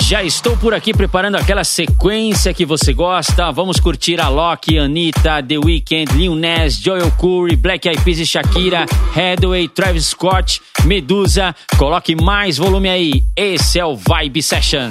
Já estou por aqui preparando aquela sequência que você gosta. Vamos curtir a Loki, Anitta, The Weeknd, Lil Nas, Joel Curry, Black Eyed Peas e Shakira, Hathaway, Travis Scott, Medusa. Coloque mais volume aí. Esse é o Vibe Session.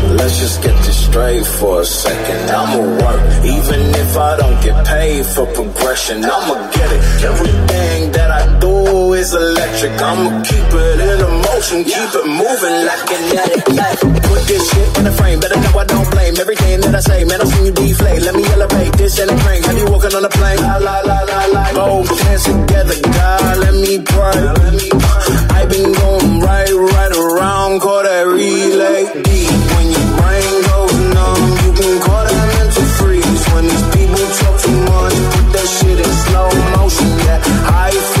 Let's just get this straight for a second. I'ma work, even if I don't get paid for progression. I'ma get it. Everything that I is electric. I'ma keep it in a motion, keep it moving like kinetic. Put this shit in the frame, better know I don't blame everything that I say. Man, I've seen you deflate. Let me elevate this and a crank. Have you walking on a plane? La la la la la. Both hands together, God, let me pray. I've been going right, right around, call that relay. Deep when your brain goes numb, you can call that mental freeze. When these people talk too much, put that shit in slow motion. Yeah, I feel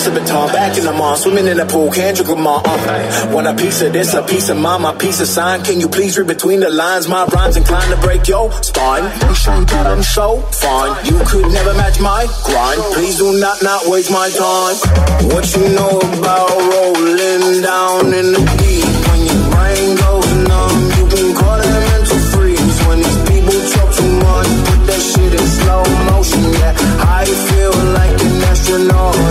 Pass the baton, back in the mall, swimming in the pool, can't them all. Uh. Want a piece of this, a piece of mine, my piece of sign. Can you please read between the lines? My rhymes inclined to break your spine. I'm sure that I'm so fine. You could never match my grind. Please do not not waste my time. What you know about rolling down in the deep? When your brain goes numb, you can call that mental freeze. When these people talk too much, put that shit in slow motion. Yeah, I feel like an astronaut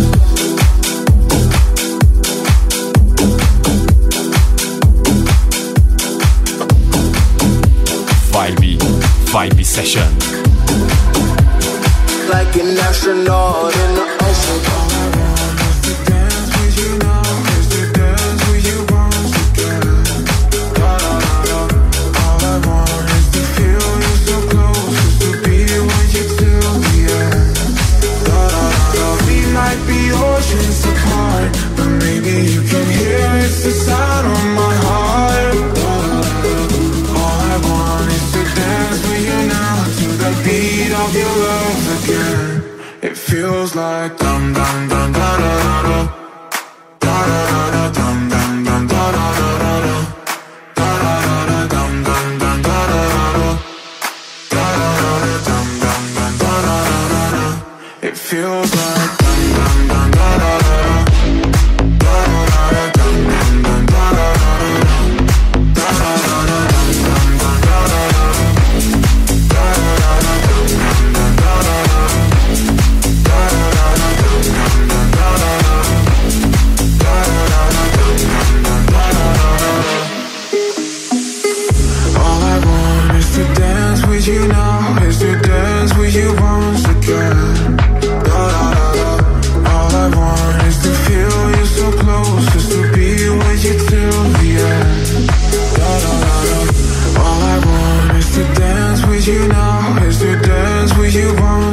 Vibe Session. Like an astronaut in the ocean. Oceans apart, but maybe you can hear it's the sound you want.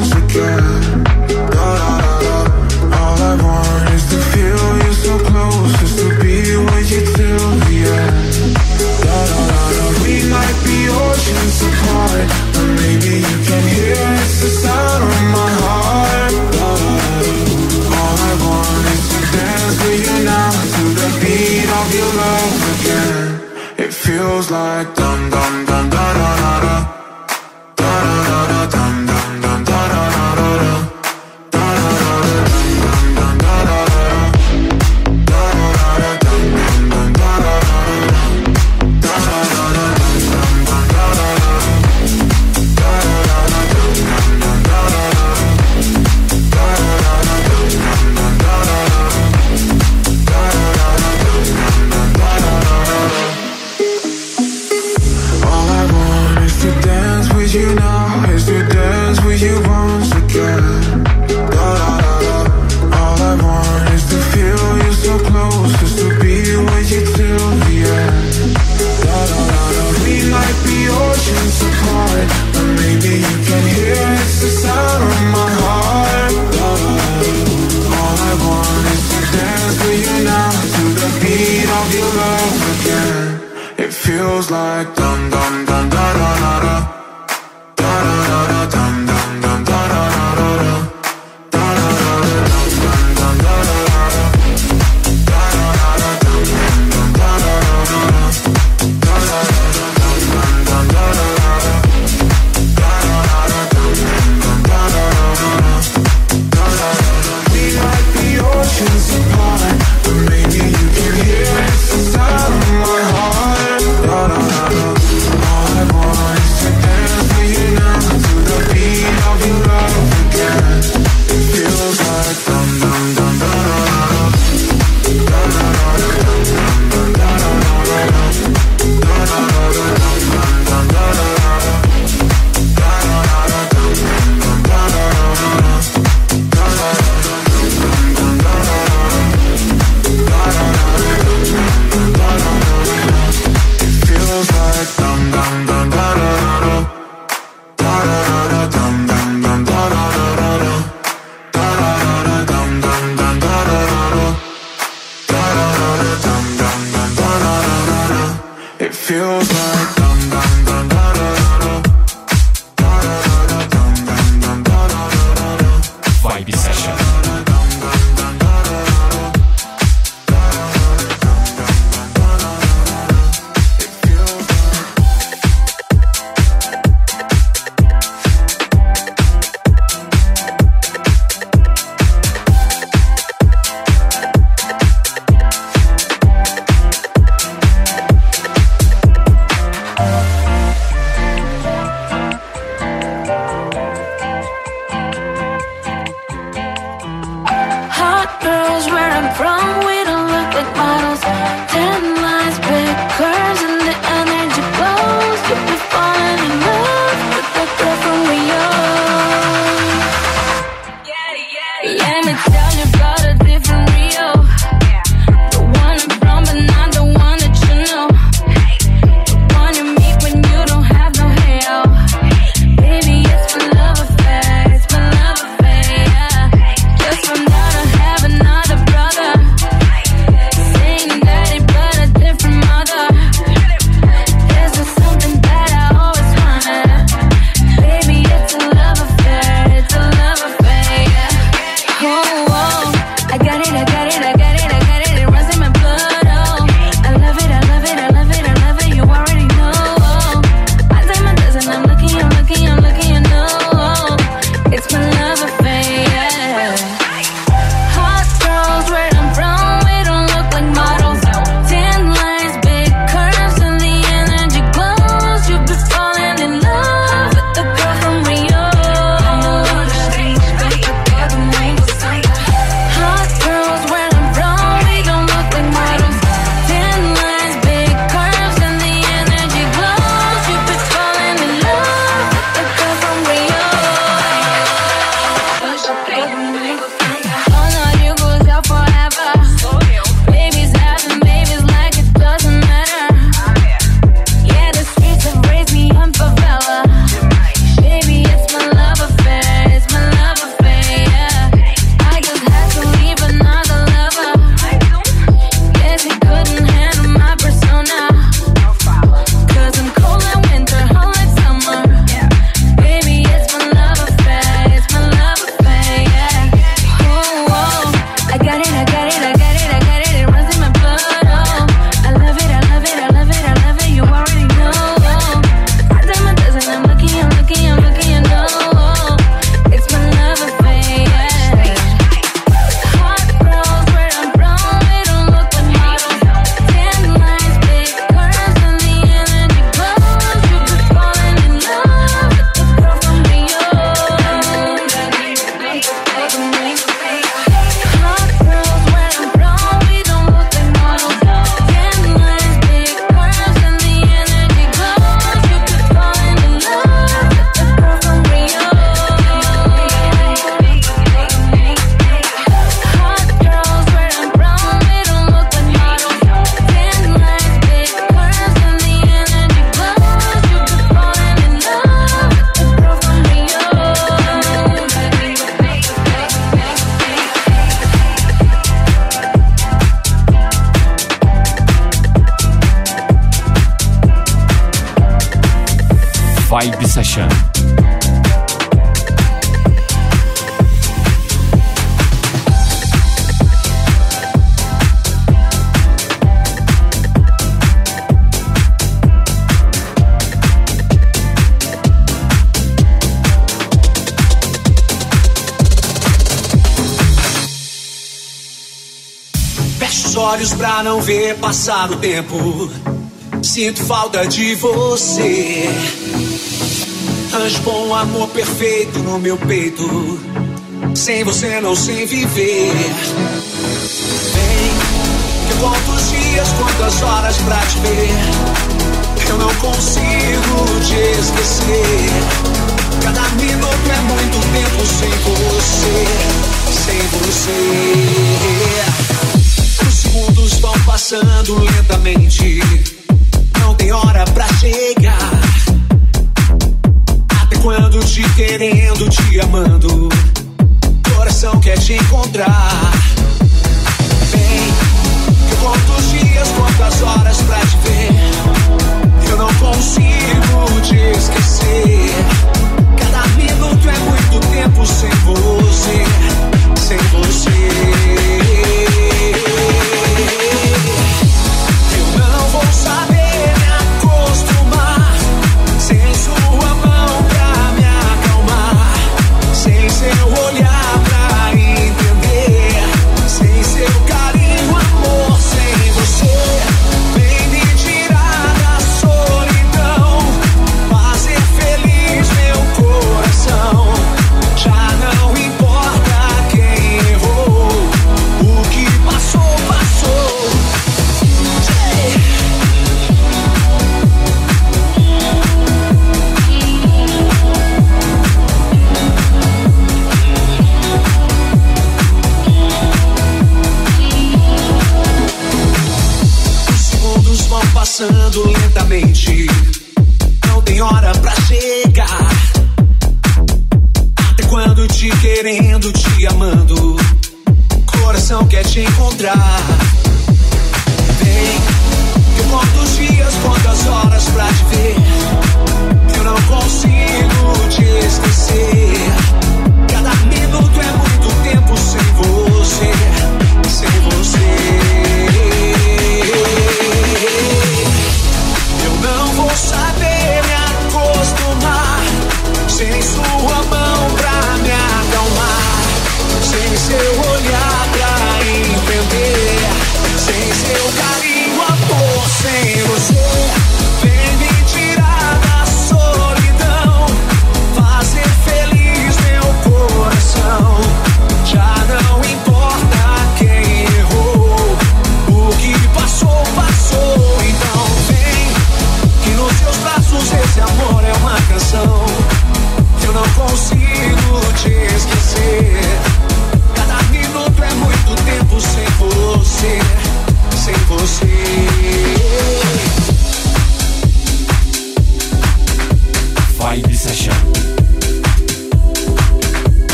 olhos pra não ver passar o tempo. Sinto falta de você. Anjo bom, amor perfeito no meu peito. Sem você não sei viver. Vem, que quantos dias, quantas horas pra te ver. Eu não consigo te esquecer. Cada minuto é muito tempo sem você, sem você. passando lentamente. Não tem hora pra chegar. Até quando te querendo, te amando. Coração quer te encontrar.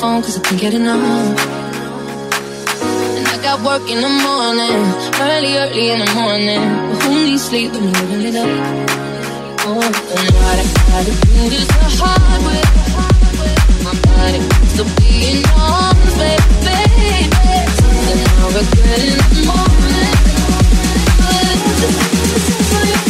Phone, cause I can't get enough. And I got work in the morning, early, early in the morning. But who needs sleep when you're living it up? Oh, and what I gotta do hard way. My body still being on, baby. Something I'll regret in the morning. But this is- for your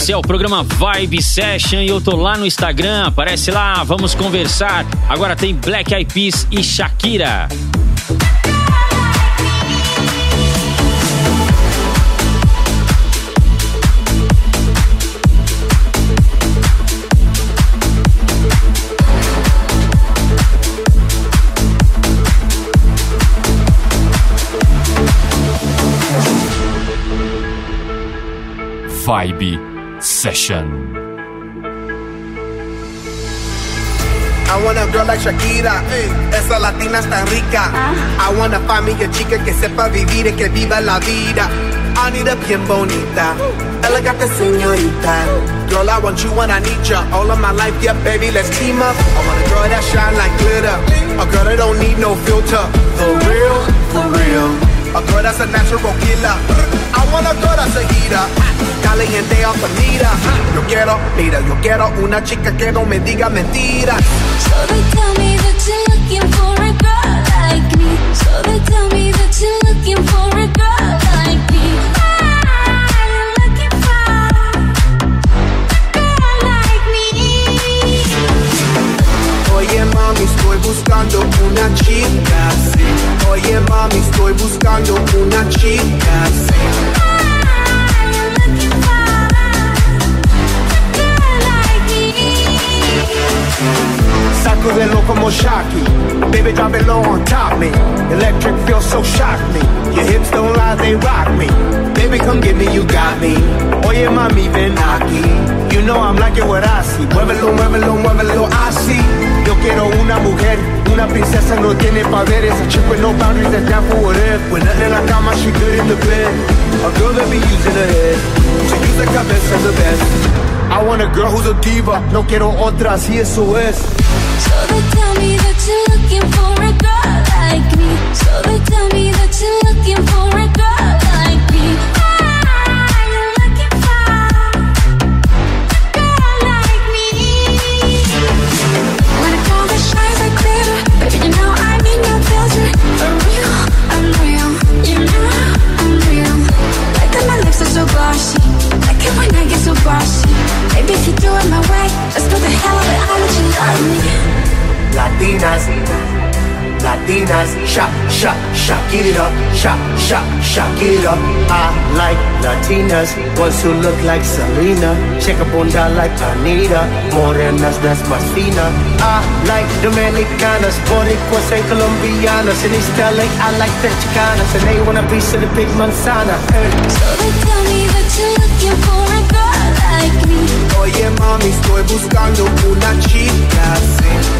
Esse é o programa Vibe Session e eu tô lá no Instagram. Aparece lá, vamos conversar. Agora tem Black Eyed Peas e Shakira. Vibe Session. I want a girl like Shakira, esa latina está rica. Ah. I wanna find me a chica que sepa vivir y que viva la vida. I need a bien bonita, elegante señorita. Girl, I want you when I need ya. All of my life, yeah, baby, let's team up. I want a girl that shine like glitter, a girl that don't need no filter. For real, for real. A girl that's a natural killer. I want a girl that's a heater. Caliente off meter. Yo quiero, mira, yo quiero una chica que no me diga mentiras. So they tell me that you're looking for a girl like me. So they tell me that you're looking for a girl buscando una chica así. Oye mami, estoy buscando una chica así. Like me? Sacudelo como Shocky. Baby, drop it low on top me. Electric feel so shock me. Your hips don't lie, they rock me. Baby, come get me, you got me. Oye mami, ven aquí. You know I'm liking what I see. Muévelo, muévelo, muévelo, I see. Princesa no tiene poderes. A chick with no boundaries that's down for. When nothing cama, she good in the bed. A girl that be using her head. To use the cabeza the best. I want a girl who's a diva. No quiero otra, así eso es. So they tell me that you're looking for a girl like me. So they tell me that you're looking for a girl like me. I Like it when I get so bossy. maybe if you threw it my way, let's put the hell of it that you love me. Latinas. Latinas. Shop, shop, shop, get it up. Shop, shop, shop, get it up. I like Latinas, ones who look like Selena. Check a bunda like Anitta, morenas that's más fina. I like Dominicanas, Boricuas and Colombianas. In East LA, I like the Chicanas, and they want a piece of the big manzana. So they tell me that you're looking for a girl like me. Oye mami, estoy buscando una chica así.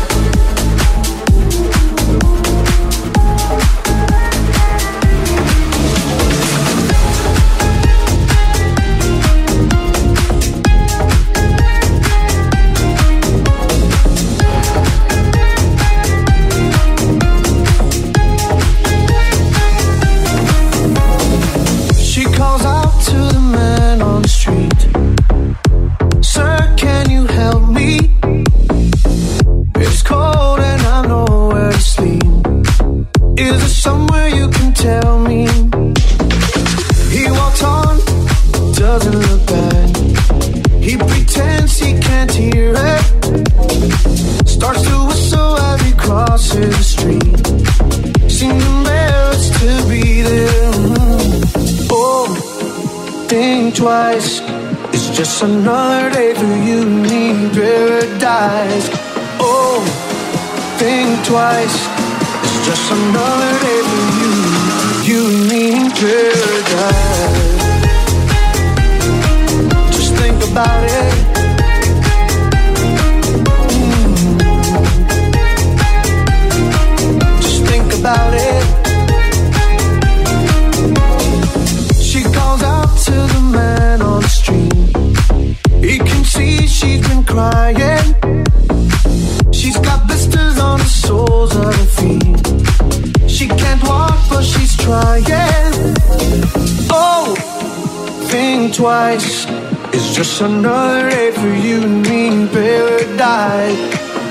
another day for you and me in paradise.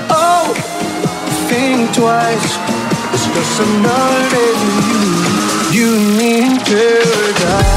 Oh, think twice. It's just another day for you, you and me in paradise.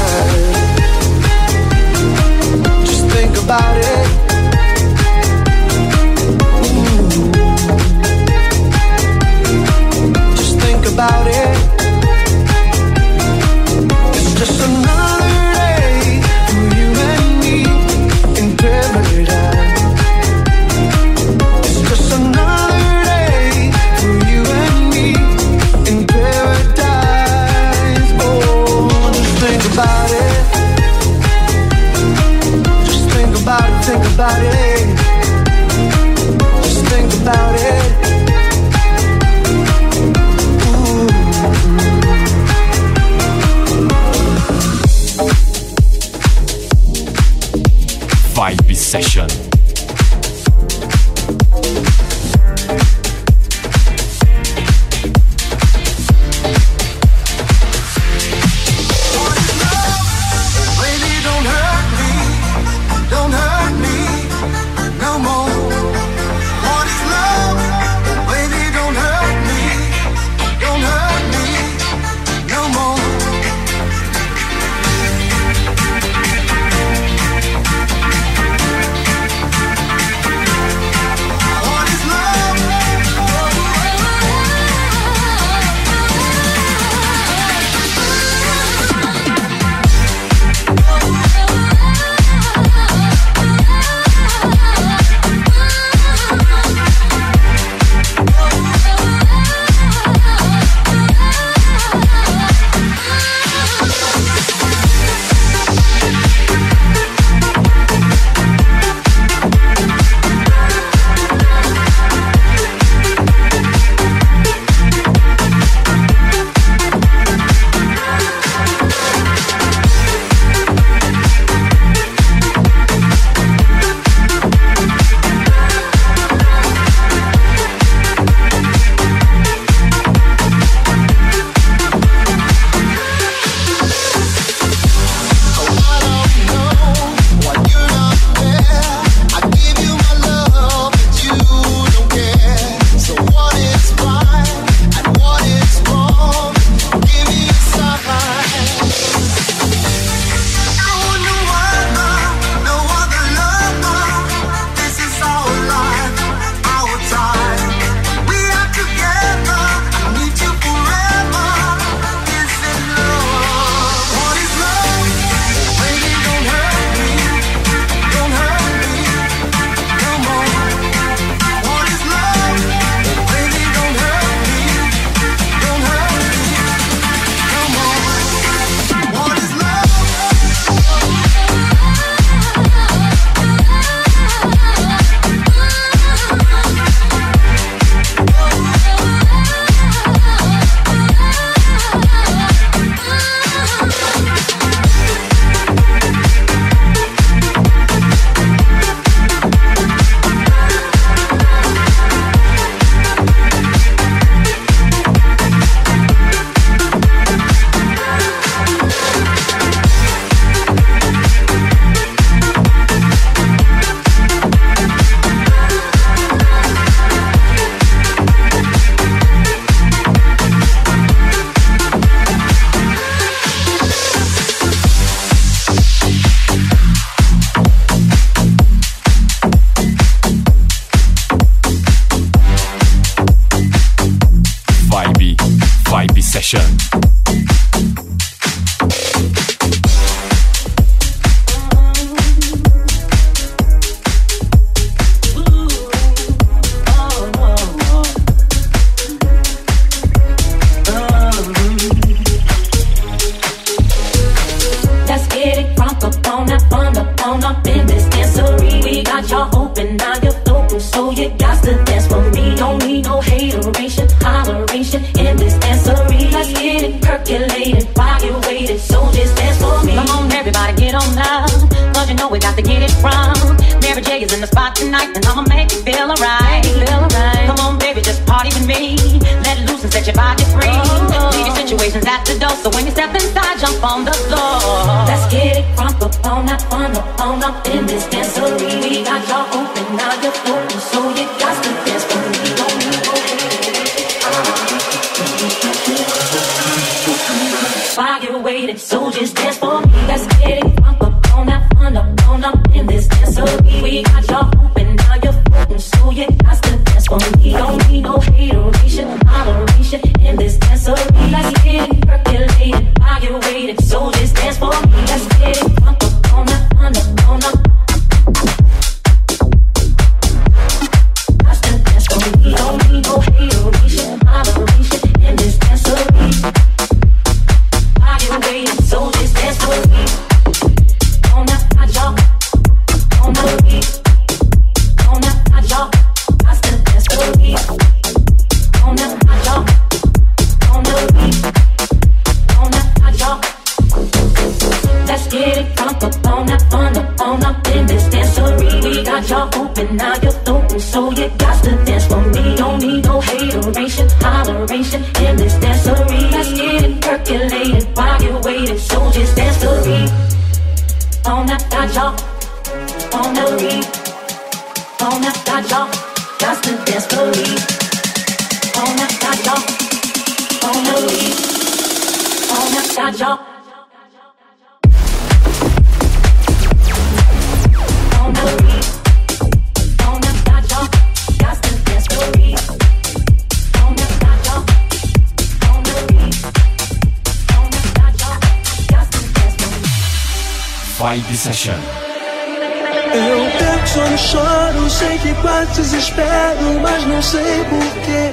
Eu Eu só no choro, sei que quase desespero, mas não sei porquê.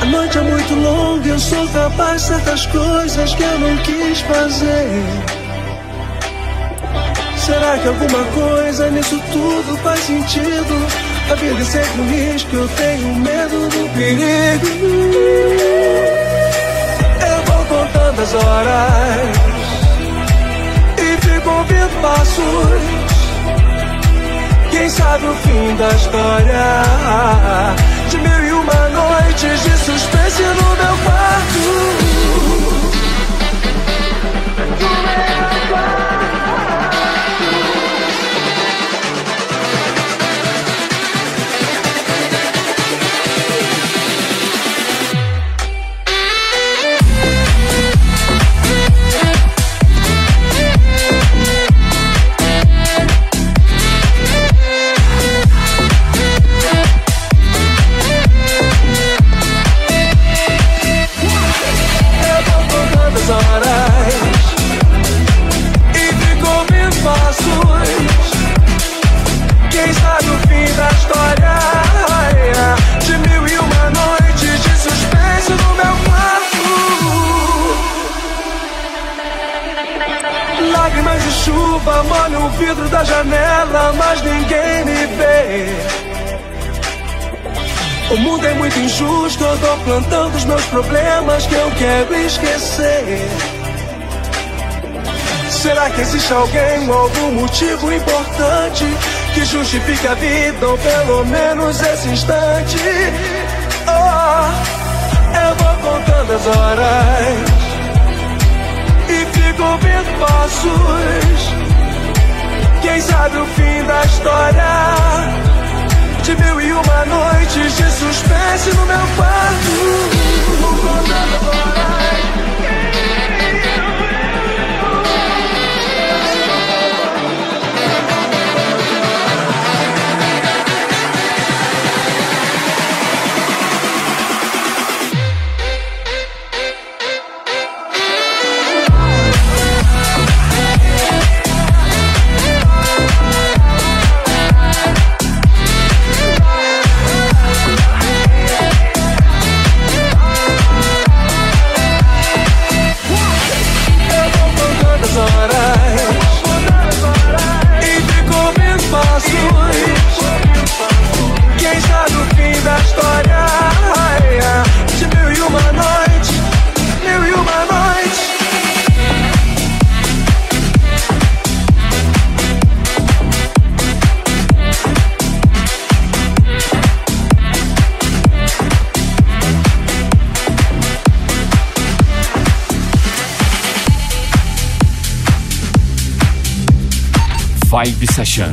A noite é muito longa, eu sou capaz de certas coisas que eu não quis fazer. Será que alguma coisa nisso tudo faz sentido? A vida é sempre um risco, eu tenho medo do perigo. Eu vou contando as horas ouvir passos. Quem sabe o fim da história de mil e uma noites de suspense no meu quarto. que a vida, ou pelo menos esse instante. Oh, eu vou contando as horas e fico vendo passos. Quem sabe o fim da história? De mil e uma noites de suspense no meu pai. Session.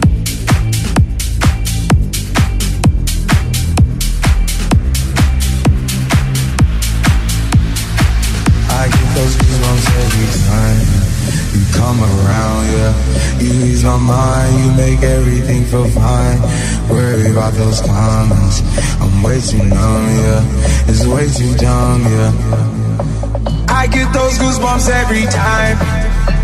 I get those goosebumps every time you come around, yeah. You ease my mind, you make everything feel fine. Worry about those comments, I'm way too numb, yeah. It's way too dumb, yeah. I get those goosebumps every time.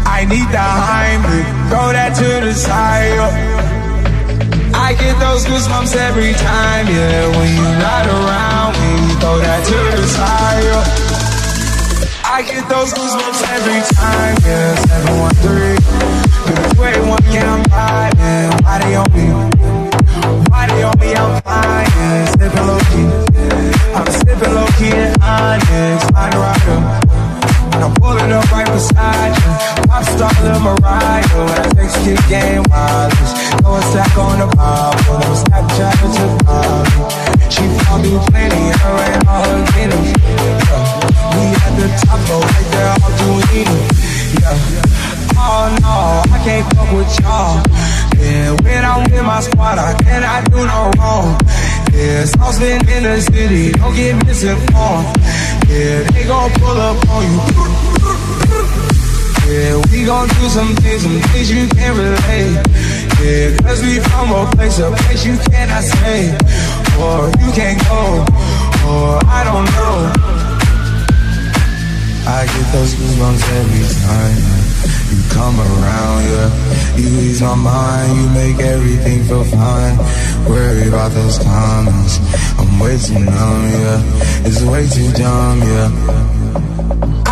I need the Heimlich, throw that to the side. yeah. I get those goosebumps every time, yeah. When you're not around, when you throw that to the side. yeah. I get those goosebumps every time, yeah. 713. But way one count five, yeah. Why they on me? Why they on me? I'm fine, yeah. Sipping low key. I'm sipping low key and honest. Find a rider. And I'm pulling up right beside you. Pop star Lil Mariah. When I text kick game wireless. Throw a stack on the Bible. I'm Snapchat to Bobby. She found me plenty. Her and all her guineas. Yeah. We at the top, though, right there, all doing Yeah. Oh no, I can't fuck with y'all. Yeah, when I'm with my squad, I cannot do no wrong. Yeah, saucepan in the city, don't get misinformed. Yeah, they gon' pull up on you. Yeah, we gon' do some things, some things you can't relate. Yeah, cause we from a place, a place you cannot stay. Or you can't go, or I don't know. I get those goosebumps every time you come around, yeah. You ease my mind, you make everything feel fine. Worry about those comments, I'm way too numb, yeah. It's way too dumb, yeah.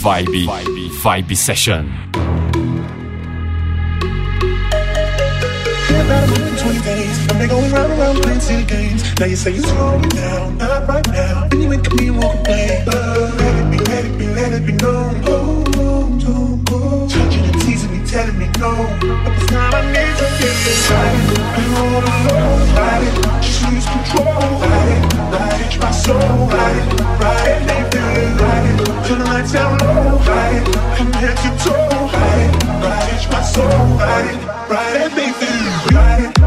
Vibe. Vibe Session. Been about a month 20 days. I've been going round and round playing silly games. Now you say you're slowing down, not right now. Then you wink at me and walk away. Let it be, let it be, let it be known. Oh, oh, oh, oh. Touching and teasing me, telling me no. But I need to right. I'm. Just lose control, it, my soul, ride it. Turn the lights down low, it. From head to toe. Ride it, my soul, ride it. Ride it, they feel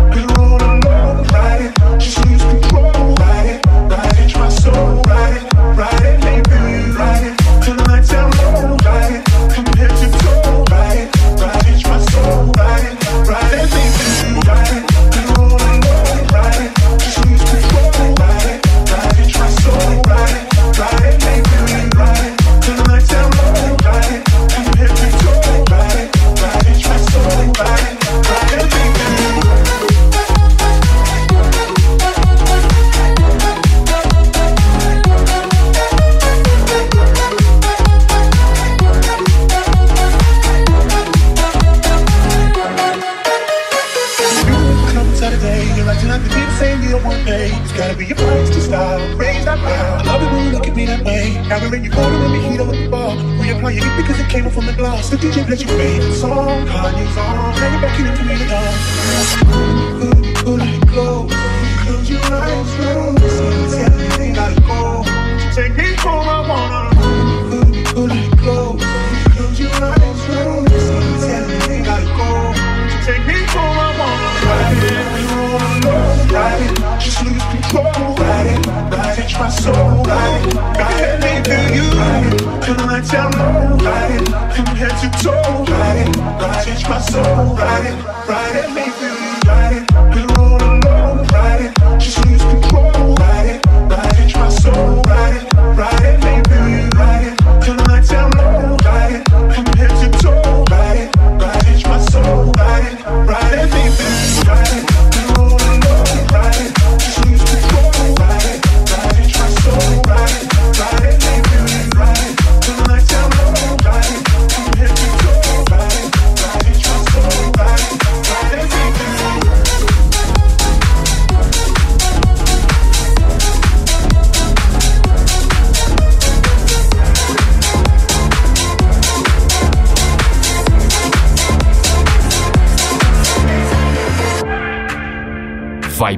Tell down low, ride it. From head to toe, ride it. Don't change my soul, ride it. Ride it, make me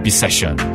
Session.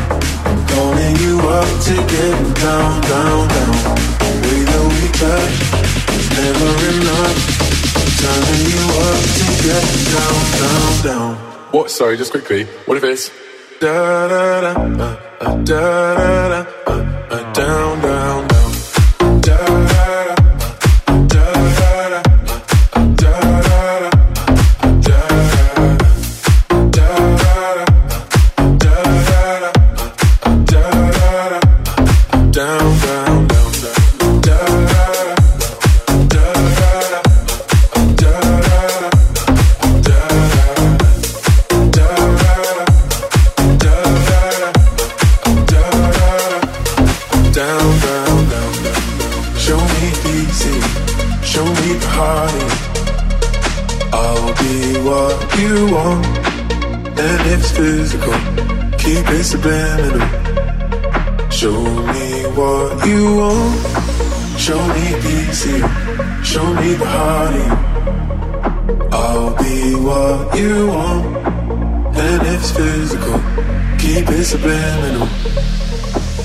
Holding you up to down, down, down. The way that we touch is never enough. Turning you up to down, down, down. What? Sorry, just quickly. What if it's da da da uh, uh, da da da? Subliminal. Show me what you want, show me of you, show me the heart you. I'll be what you want, and if it's physical, keep it subliminal.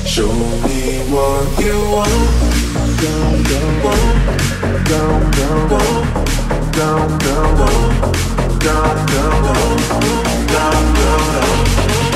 Show me what you want. Down, down, down, down, down, down, down, down, down, down, down, da da da,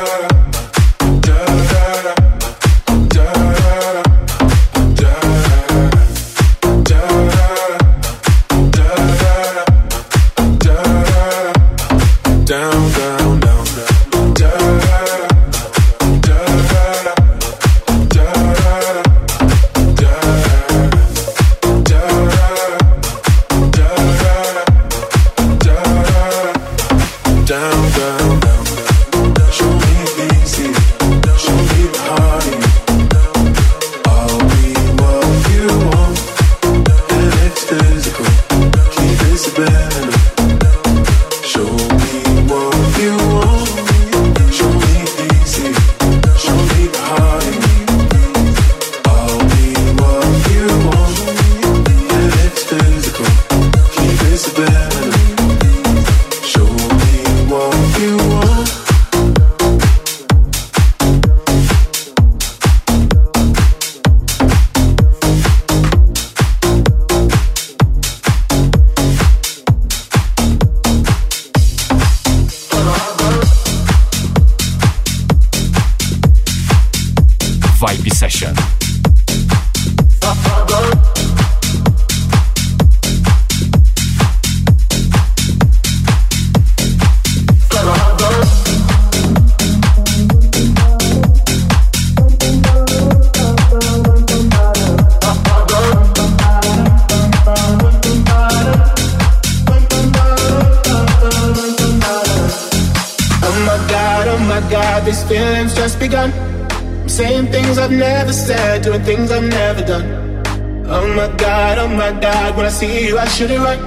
see you, I should it right.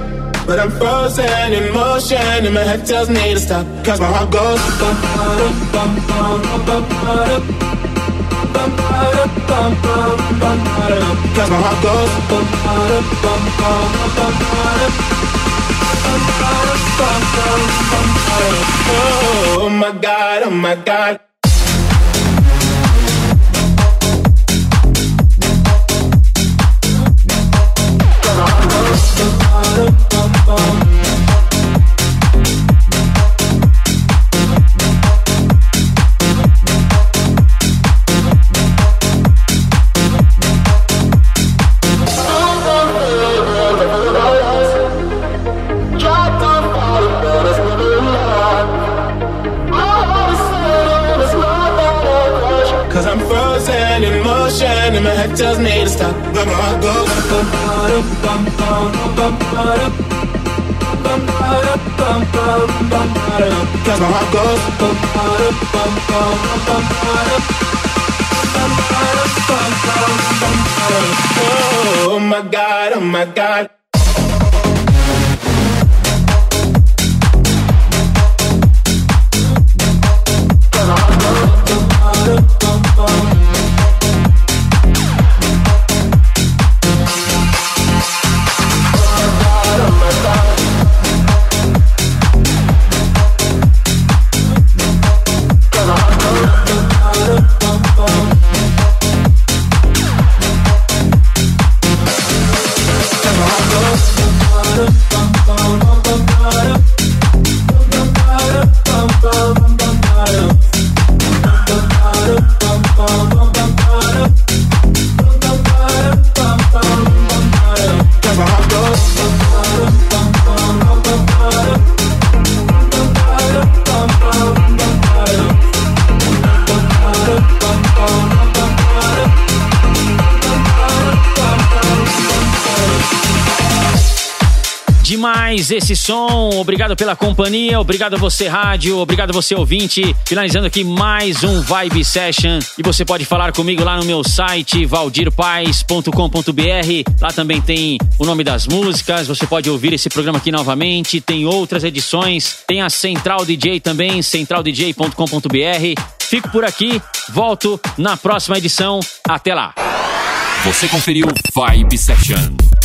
But I'm frozen in motion, and my head tells me to stop. Cause my heart goes Cause my heart goes Oh my god, oh my god. Cause my heart bum, Oh my god, oh my god. Mais esse som. Obrigado pela companhia, obrigado a você rádio, obrigado a você ouvinte. Finalizando aqui mais um Vibe Session e você pode falar comigo lá no meu site valdirpaz.com.br. Lá também tem o nome das músicas, você pode ouvir esse programa aqui novamente, tem outras edições, tem a Central DJ também, centraldj.com.br. Fico por aqui, volto na próxima edição. Até lá. Você conferiu Vibe Session.